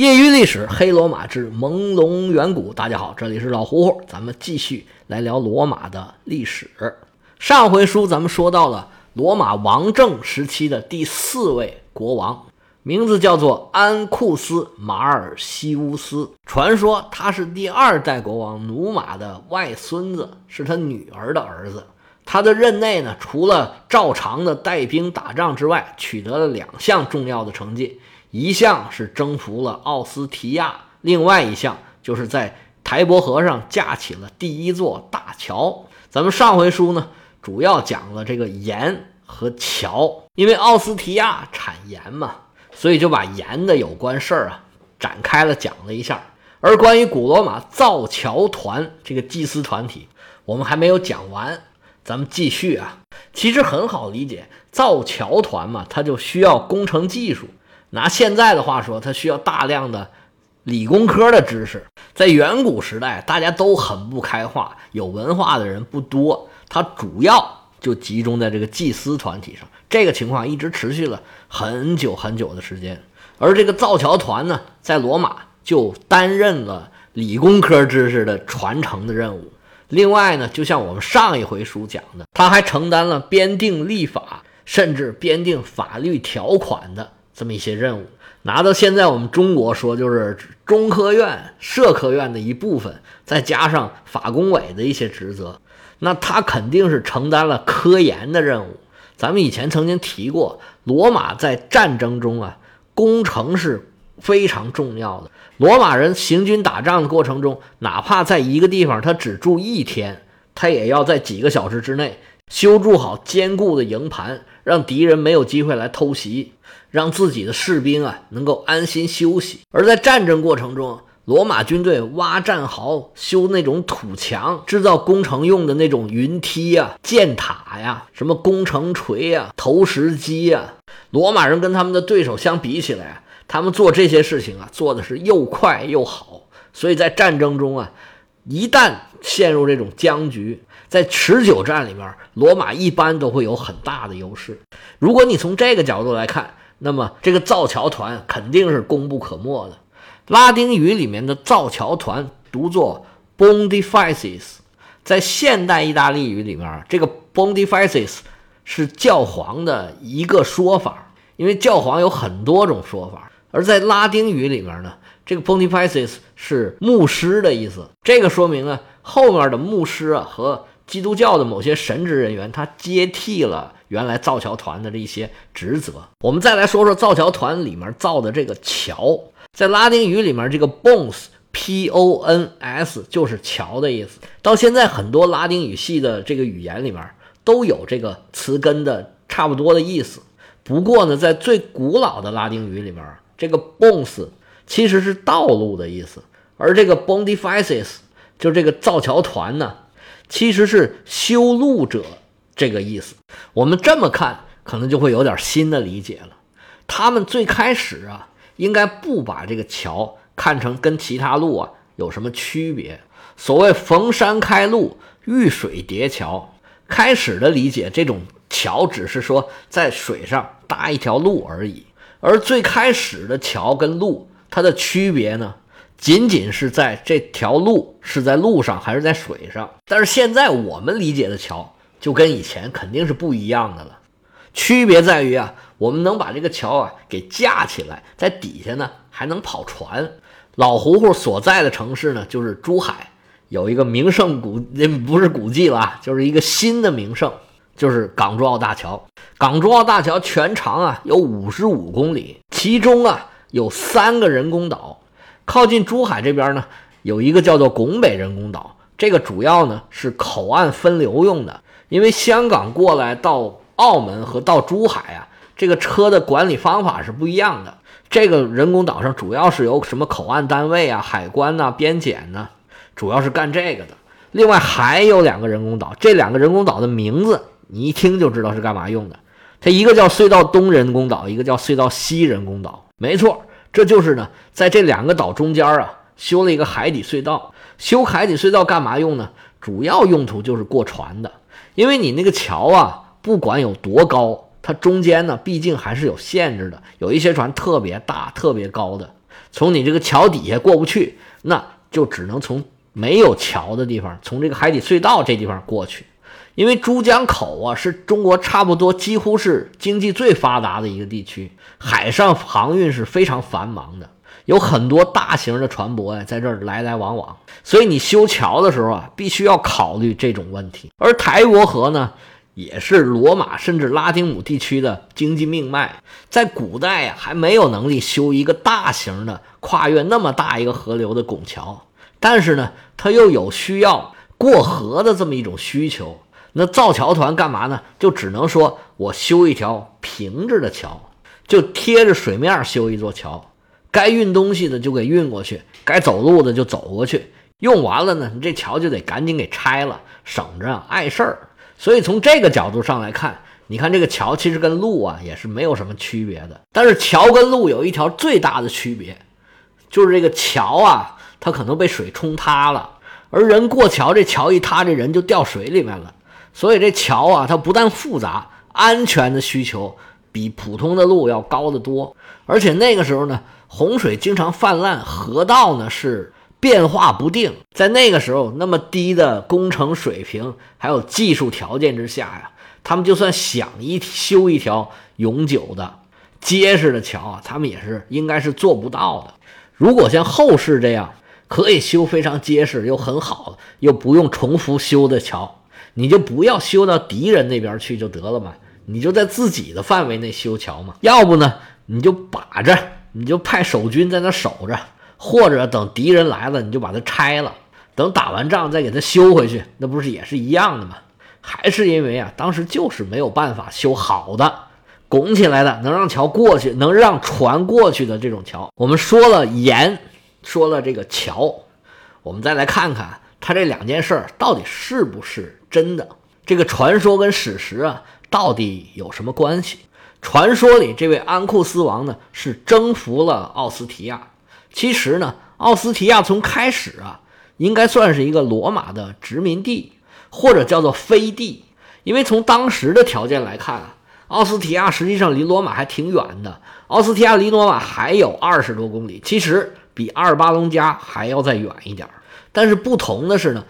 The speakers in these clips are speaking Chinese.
业余历史：黑罗马之朦胧远古。大家好，这里是老胡胡，咱们继续来聊罗马的历史。上回书咱们说到了罗马王政时期的第四位国王，名字叫做安库斯·马尔西乌斯。传说他是第二代国王努马的外孙子，是他女儿的儿子。他的任内呢，除了照常的带兵打仗之外，取得了两项重要的成绩。一项是征服了奥斯提亚，另外一项就是在台伯河上架起了第一座大桥。咱们上回书呢，主要讲了这个盐和桥，因为奥斯提亚产盐嘛，所以就把盐的有关事儿啊展开了讲了一下。而关于古罗马造桥团这个祭司团体，我们还没有讲完，咱们继续啊。其实很好理解，造桥团嘛，它就需要工程技术。拿现在的话说，它需要大量的理工科的知识。在远古时代，大家都很不开化，有文化的人不多，它主要就集中在这个祭司团体上。这个情况一直持续了很久很久的时间。而这个造桥团呢，在罗马就担任了理工科知识的传承的任务。另外呢，就像我们上一回书讲的，他还承担了编定立法，甚至编定法律条款的。这么一些任务拿到现在，我们中国说就是中科院、社科院的一部分，再加上法工委的一些职责，那他肯定是承担了科研的任务。咱们以前曾经提过，罗马在战争中啊，工程是非常重要的。罗马人行军打仗的过程中，哪怕在一个地方他只住一天，他也要在几个小时之内修筑好坚固的营盘，让敌人没有机会来偷袭。让自己的士兵啊能够安心休息。而在战争过程中，罗马军队挖战壕、修那种土墙、制造工程用的那种云梯呀、箭塔呀、什么工程锤呀、投石机呀，罗马人跟他们的对手相比起来，他们做这些事情啊，做的是又快又好。所以在战争中啊，一旦陷入这种僵局，在持久战里面，罗马一般都会有很大的优势。如果你从这个角度来看，那么这个造桥团肯定是功不可没的。拉丁语里面的造桥团读作 b o n d i f i c e s 在现代意大利语里面，这个 b o n d i f i c e s 是教皇的一个说法，因为教皇有很多种说法。而在拉丁语里面呢，这个 Pontifices 是牧师的意思。这个说明呢，后面的牧师啊和基督教的某些神职人员，他接替了。原来造桥团的这一些职责，我们再来说说造桥团里面造的这个桥，在拉丁语里面，这个 bones p o n s 就是桥的意思。到现在，很多拉丁语系的这个语言里面都有这个词根的差不多的意思。不过呢，在最古老的拉丁语里面，这个 bones 其实是道路的意思，而这个 bondifices 就这个造桥团呢，其实是修路者。这个意思，我们这么看可能就会有点新的理解了。他们最开始啊，应该不把这个桥看成跟其他路啊有什么区别。所谓逢山开路，遇水叠桥，开始的理解，这种桥只是说在水上搭一条路而已。而最开始的桥跟路，它的区别呢，仅仅是在这条路是在路上还是在水上。但是现在我们理解的桥。就跟以前肯定是不一样的了，区别在于啊，我们能把这个桥啊给架起来，在底下呢还能跑船。老胡胡所在的城市呢，就是珠海，有一个名胜古，那不是古迹了，就是一个新的名胜，就是港珠澳大桥。港珠澳大桥全长啊有五十五公里，其中啊有三个人工岛，靠近珠海这边呢有一个叫做拱北人工岛，这个主要呢是口岸分流用的。因为香港过来到澳门和到珠海啊，这个车的管理方法是不一样的。这个人工岛上主要是由什么口岸单位啊、海关呐、边检呢，主要是干这个的。另外还有两个人工岛，这两个人工岛的名字你一听就知道是干嘛用的。它一个叫隧道东人工岛，一个叫隧道西人工岛。没错，这就是呢，在这两个岛中间啊，修了一个海底隧道。修海底隧道干嘛用呢？主要用途就是过船的。因为你那个桥啊，不管有多高，它中间呢，毕竟还是有限制的。有一些船特别大、特别高的，从你这个桥底下过不去，那就只能从没有桥的地方，从这个海底隧道这地方过去。因为珠江口啊，是中国差不多几乎是经济最发达的一个地区，海上航运是非常繁忙的，有很多大型的船舶呀在这儿来来往往。所以你修桥的时候啊，必须要考虑这种问题。而台伯河呢，也是罗马甚至拉丁姆地区的经济命脉，在古代呀还没有能力修一个大型的跨越那么大一个河流的拱桥，但是呢，它又有需要过河的这么一种需求。那造桥团干嘛呢？就只能说我修一条平着的桥，就贴着水面修一座桥，该运东西的就给运过去，该走路的就走过去。用完了呢，你这桥就得赶紧给拆了，省着碍事儿。所以从这个角度上来看，你看这个桥其实跟路啊也是没有什么区别的。但是桥跟路有一条最大的区别，就是这个桥啊，它可能被水冲塌了，而人过桥，这桥一塌，这人就掉水里面了。所以这桥啊，它不但复杂，安全的需求比普通的路要高得多。而且那个时候呢，洪水经常泛滥，河道呢是变化不定。在那个时候，那么低的工程水平还有技术条件之下呀，他们就算想一修一条永久的、结实的桥啊，他们也是应该是做不到的。如果像后世这样可以修非常结实又很好又不用重复修的桥。你就不要修到敌人那边去就得了嘛，你就在自己的范围内修桥嘛。要不呢，你就把着，你就派守军在那守着，或者等敌人来了，你就把它拆了，等打完仗再给它修回去，那不是也是一样的吗？还是因为啊，当时就是没有办法修好的拱起来的，能让桥过去，能让船过去的这种桥。我们说了盐，说了这个桥，我们再来看看它这两件事儿到底是不是。真的，这个传说跟史实啊，到底有什么关系？传说里这位安库斯王呢，是征服了奥斯提亚。其实呢，奥斯提亚从开始啊，应该算是一个罗马的殖民地，或者叫做飞地。因为从当时的条件来看啊，奥斯提亚实际上离罗马还挺远的。奥斯提亚离罗马还有二十多公里，其实比阿尔巴隆加还要再远一点。但是不同的是呢。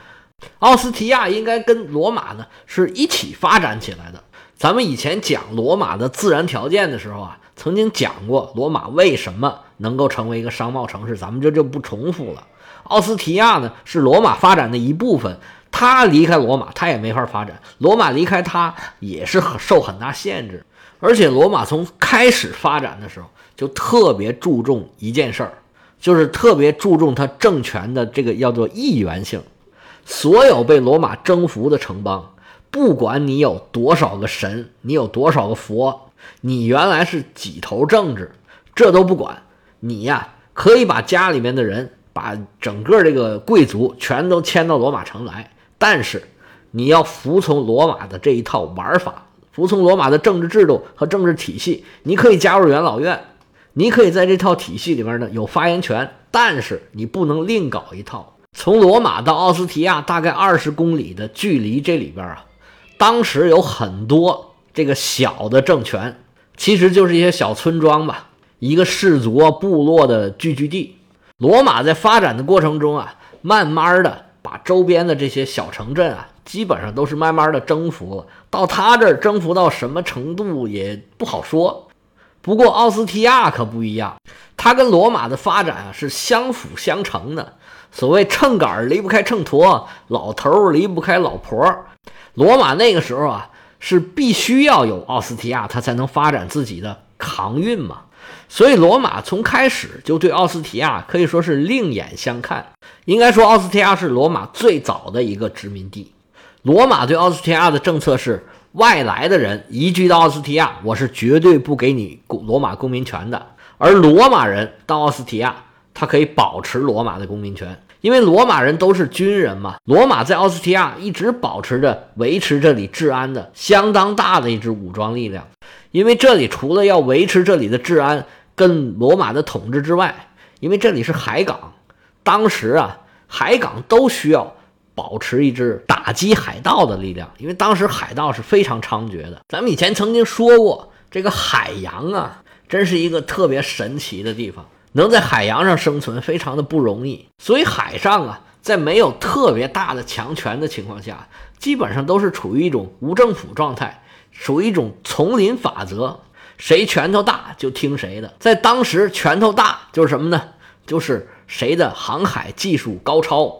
奥斯提亚应该跟罗马呢是一起发展起来的。咱们以前讲罗马的自然条件的时候啊，曾经讲过罗马为什么能够成为一个商贸城市，咱们这就不重复了。奥斯提亚呢是罗马发展的一部分，他离开罗马他也没法发展，罗马离开他也是很受很大限制。而且罗马从开始发展的时候就特别注重一件事儿，就是特别注重他政权的这个叫做议员性。所有被罗马征服的城邦，不管你有多少个神，你有多少个佛，你原来是几头政治，这都不管。你呀，可以把家里面的人，把整个这个贵族全都迁到罗马城来，但是你要服从罗马的这一套玩法，服从罗马的政治制度和政治体系。你可以加入元老院，你可以在这套体系里面呢有发言权，但是你不能另搞一套。从罗马到奥斯提亚大概二十公里的距离，这里边啊，当时有很多这个小的政权，其实就是一些小村庄吧，一个氏族啊、部落的聚居地。罗马在发展的过程中啊，慢慢的把周边的这些小城镇啊，基本上都是慢慢的征服了。到他这儿征服到什么程度也不好说。不过奥斯提亚可不一样，它跟罗马的发展啊是相辅相成的。所谓秤杆离不开秤砣，老头离不开老婆。罗马那个时候啊，是必须要有奥斯提亚，他才能发展自己的航运嘛。所以罗马从开始就对奥斯提亚可以说是另眼相看。应该说，奥斯提亚是罗马最早的一个殖民地。罗马对奥斯提亚的政策是：外来的人移居到奥斯提亚，我是绝对不给你罗马公民权的。而罗马人到奥斯提亚。他可以保持罗马的公民权，因为罗马人都是军人嘛。罗马在奥斯提亚一直保持着维持这里治安的相当大的一支武装力量，因为这里除了要维持这里的治安跟罗马的统治之外，因为这里是海港，当时啊海港都需要保持一支打击海盗的力量，因为当时海盗是非常猖獗的。咱们以前曾经说过，这个海洋啊，真是一个特别神奇的地方。能在海洋上生存非常的不容易。所以海上啊，在没有特别大的强权的情况下，基本上都是处于一种无政府状态，属于一种丛林法则，谁拳头大就听谁的。在当时，拳头大就是什么呢？就是谁的航海技术高超。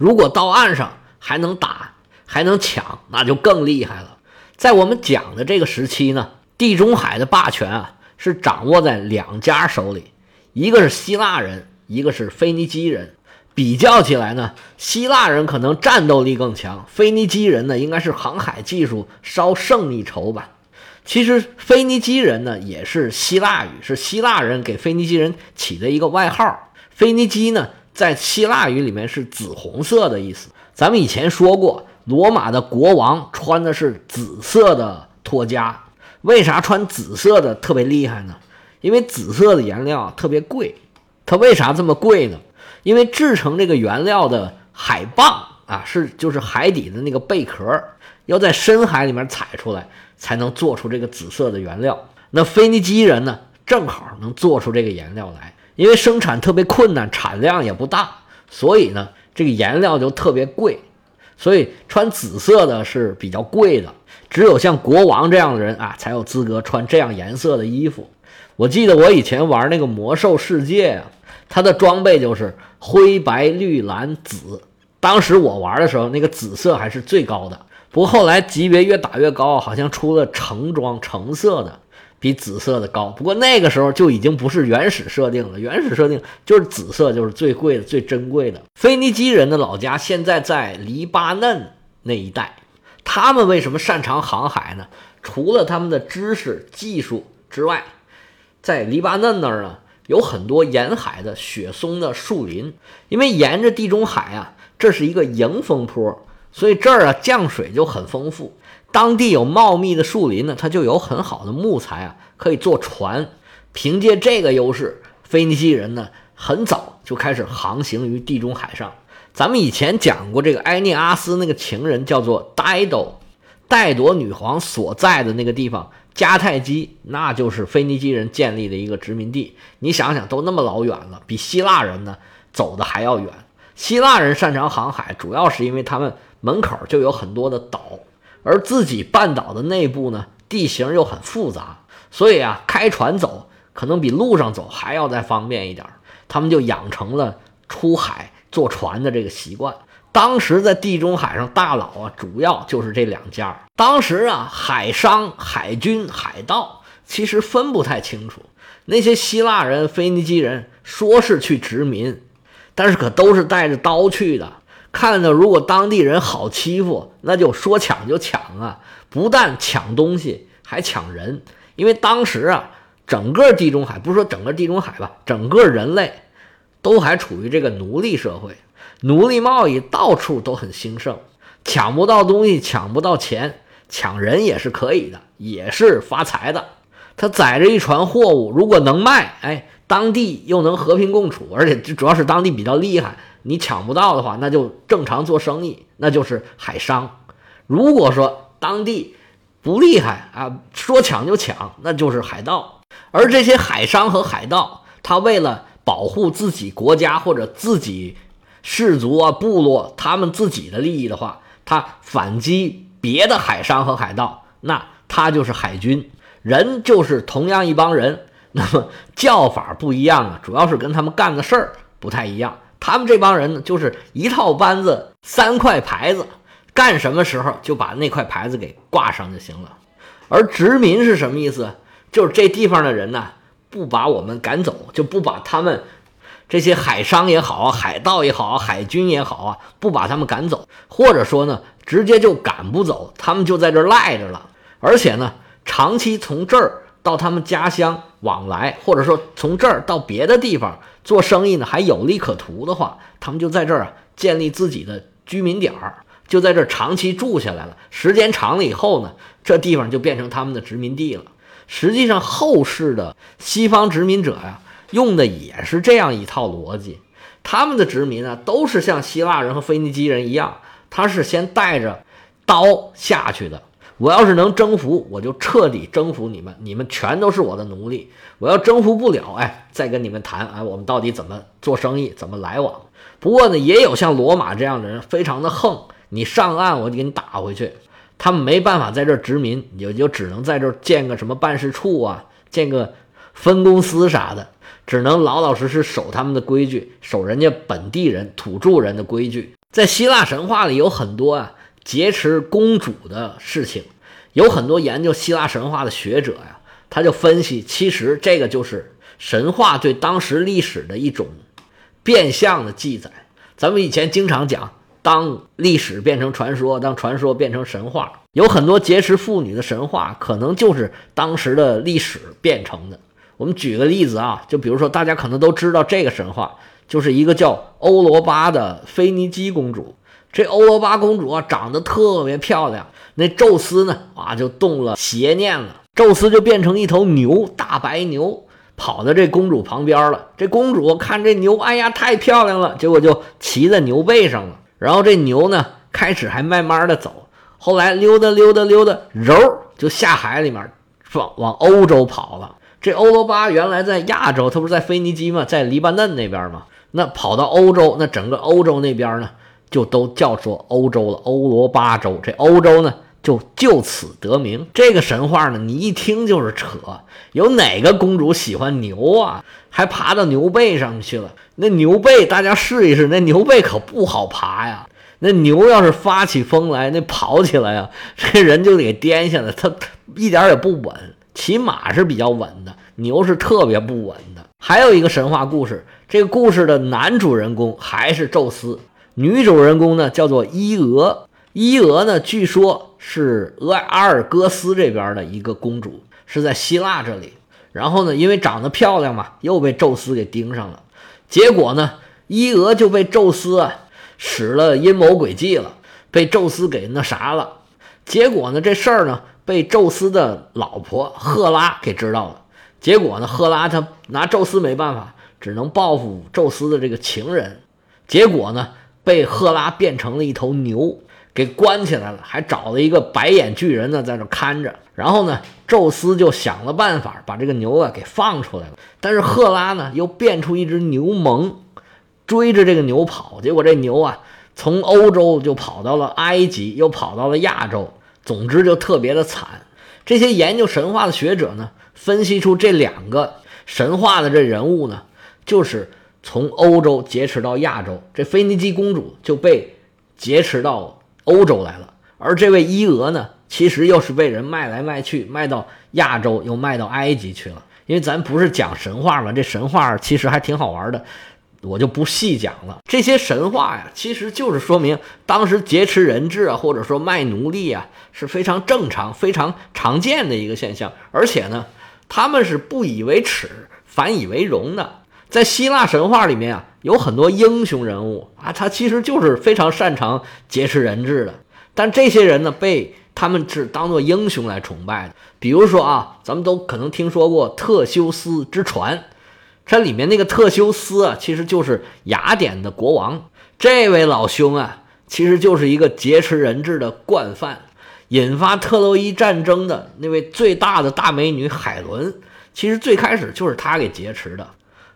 如果到岸上还能打，还能抢，那就更厉害了。在我们讲的这个时期呢，地中海的霸权啊是掌握在两家手里，一个是希腊人，一个是腓尼基人。比较起来呢，希腊人可能战斗力更强，腓尼基人呢应该是航海技术稍胜一筹吧。其实腓尼基人呢也是希腊语，是希腊人给腓尼基人起的一个外号。腓尼基呢在希腊语里面是紫红色的意思。咱们以前说过，罗马的国王穿的是紫色的托枷。为啥穿紫色的特别厉害呢？因为紫色的颜料特别贵。它为啥这么贵呢？因为制成这个原料的海蚌啊，是就是海底的那个贝壳，要在深海里面采出来，才能做出这个紫色的原料。那腓尼基人呢，正好能做出这个颜料来。因为生产特别困难，产量也不大，所以呢。这个颜料就特别贵，所以穿紫色的是比较贵的。只有像国王这样的人啊，才有资格穿这样颜色的衣服。我记得我以前玩那个魔兽世界啊，它的装备就是灰白绿蓝紫。当时我玩的时候，那个紫色还是最高的。不过后来级别越打越高，好像出了橙装橙色的。比紫色的高，不过那个时候就已经不是原始设定了。原始设定就是紫色，就是最贵的、最珍贵的。腓尼基人的老家现在在黎巴嫩那一带，他们为什么擅长航海呢？除了他们的知识、技术之外，在黎巴嫩那儿呢，有很多沿海的雪松的树林，因为沿着地中海啊，这是一个迎风坡，所以这儿啊降水就很丰富。当地有茂密的树林呢，它就有很好的木材啊，可以做船。凭借这个优势，腓尼基人呢很早就开始航行于地中海上。咱们以前讲过，这个埃涅阿斯那个情人叫做戴朵，戴朵女皇所在的那个地方迦太基，那就是腓尼基人建立的一个殖民地。你想想，都那么老远了，比希腊人呢走的还要远。希腊人擅长航海，主要是因为他们门口就有很多的岛。而自己半岛的内部呢，地形又很复杂，所以啊，开船走可能比路上走还要再方便一点。他们就养成了出海坐船的这个习惯。当时在地中海上，大佬啊，主要就是这两家。当时啊，海商、海军、海盗其实分不太清楚。那些希腊人、腓尼基人说是去殖民，但是可都是带着刀去的。看到如果当地人好欺负，那就说抢就抢啊！不但抢东西，还抢人。因为当时啊，整个地中海不是说整个地中海吧，整个人类都还处于这个奴隶社会，奴隶贸易到处都很兴盛。抢不到东西，抢不到钱，抢人也是可以的，也是发财的。他载着一船货物，如果能卖，哎，当地又能和平共处，而且主要是当地比较厉害。你抢不到的话，那就正常做生意，那就是海商。如果说当地不厉害啊，说抢就抢，那就是海盗。而这些海商和海盗，他为了保护自己国家或者自己氏族啊、部落他们自己的利益的话，他反击别的海商和海盗，那他就是海军。人就是同样一帮人，那么叫法不一样啊，主要是跟他们干的事儿不太一样。他们这帮人呢，就是一套班子，三块牌子，干什么时候就把那块牌子给挂上就行了。而殖民是什么意思？就是这地方的人呢，不把我们赶走，就不把他们这些海商也好啊，海盗也好啊，海军也好啊，不把他们赶走，或者说呢，直接就赶不走，他们就在这儿赖着了。而且呢，长期从这儿到他们家乡往来，或者说从这儿到别的地方。做生意呢还有利可图的话，他们就在这儿啊建立自己的居民点儿，就在这儿长期住下来了。时间长了以后呢，这地方就变成他们的殖民地了。实际上，后世的西方殖民者呀，用的也是这样一套逻辑。他们的殖民呢，都是像希腊人和腓尼基人一样，他是先带着刀下去的。我要是能征服，我就彻底征服你们，你们全都是我的奴隶。我要征服不了，哎，再跟你们谈，哎，我们到底怎么做生意，怎么来往？不过呢，也有像罗马这样的人，非常的横，你上岸我就给你打回去。他们没办法在这殖民，也就只能在这建个什么办事处啊，建个分公司啥的，只能老老实实守他们的规矩，守人家本地人土著人的规矩。在希腊神话里有很多啊。劫持公主的事情，有很多研究希腊神话的学者呀，他就分析，其实这个就是神话对当时历史的一种变相的记载。咱们以前经常讲，当历史变成传说，当传说变成神话，有很多劫持妇女的神话，可能就是当时的历史变成的。我们举个例子啊，就比如说大家可能都知道这个神话，就是一个叫欧罗巴的腓尼基公主。这欧罗巴公主啊，长得特别漂亮。那宙斯呢，啊，就动了邪念了。宙斯就变成一头牛，大白牛，跑到这公主旁边了。这公主看这牛，哎呀，太漂亮了，结果就骑在牛背上了。然后这牛呢，开始还慢慢的走，后来溜达溜达溜达，揉就下海里面，往往欧洲跑了。这欧罗巴原来在亚洲，他不是在腓尼基吗？在黎巴嫩那边吗？那跑到欧洲，那整个欧洲那边呢？就都叫做欧洲了，欧罗巴洲。这欧洲呢，就就此得名。这个神话呢，你一听就是扯。有哪个公主喜欢牛啊？还爬到牛背上去了？那牛背，大家试一试，那牛背可不好爬呀。那牛要是发起疯来，那跑起来呀，这人就得颠下来。它一点也不稳。骑马是比较稳的，牛是特别不稳的。还有一个神话故事，这个故事的男主人公还是宙斯。女主人公呢叫做伊俄，伊俄呢据说是俄阿尔戈斯这边的一个公主，是在希腊这里。然后呢，因为长得漂亮嘛，又被宙斯给盯上了。结果呢，伊俄就被宙斯啊使了阴谋诡计了，被宙斯给那啥了。结果呢，这事儿呢被宙斯的老婆赫拉给知道了。结果呢，赫拉她拿宙斯没办法，只能报复宙斯的这个情人。结果呢。被赫拉变成了一头牛，给关起来了，还找了一个白眼巨人呢，在那看着。然后呢，宙斯就想了办法，把这个牛啊给放出来了。但是赫拉呢，又变出一只牛虻，追着这个牛跑。结果这牛啊，从欧洲就跑到了埃及，又跑到了亚洲。总之就特别的惨。这些研究神话的学者呢，分析出这两个神话的这人物呢，就是。从欧洲劫持到亚洲，这腓尼基公主就被劫持到欧洲来了。而这位伊俄呢，其实又是被人卖来卖去，卖到亚洲，又卖到埃及去了。因为咱不是讲神话嘛，这神话其实还挺好玩的，我就不细讲了。这些神话呀，其实就是说明当时劫持人质啊，或者说卖奴隶啊，是非常正常、非常常见的一个现象。而且呢，他们是不以为耻，反以为荣的。在希腊神话里面啊，有很多英雄人物啊，他其实就是非常擅长劫持人质的。但这些人呢，被他们是当做英雄来崇拜的。比如说啊，咱们都可能听说过特修斯之船，这里面那个特修斯啊，其实就是雅典的国王。这位老兄啊，其实就是一个劫持人质的惯犯，引发特洛伊战争的那位最大的大美女海伦，其实最开始就是他给劫持的。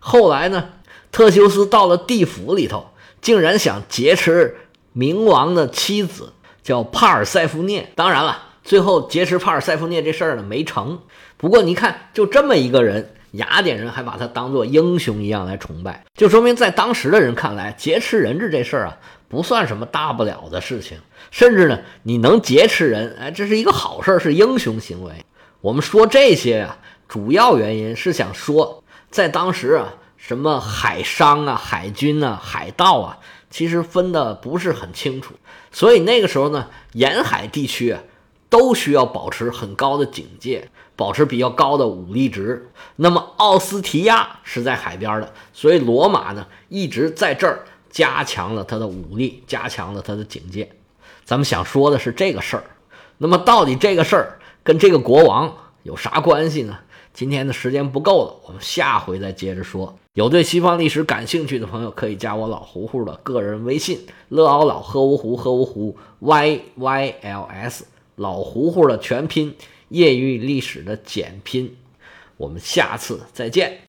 后来呢，特修斯到了地府里头，竟然想劫持冥王的妻子，叫帕尔塞福涅。当然了，最后劫持帕尔塞福涅这事儿呢没成。不过你看，就这么一个人，雅典人还把他当做英雄一样来崇拜，就说明在当时的人看来，劫持人质这事儿啊，不算什么大不了的事情。甚至呢，你能劫持人，哎，这是一个好事，是英雄行为。我们说这些呀，主要原因是想说。在当时啊，什么海商啊、海军啊、海盗啊，其实分的不是很清楚，所以那个时候呢，沿海地区啊，都需要保持很高的警戒，保持比较高的武力值。那么奥斯提亚是在海边的，所以罗马呢一直在这儿加强了他的武力，加强了他的警戒。咱们想说的是这个事儿。那么到底这个事儿跟这个国王有啥关系呢？今天的时间不够了，我们下回再接着说。有对西方历史感兴趣的朋友，可以加我老胡胡的个人微信：乐奥老喝芜湖喝芜湖 y y l s。老胡胡的全拼，业余历史的简拼。我们下次再见。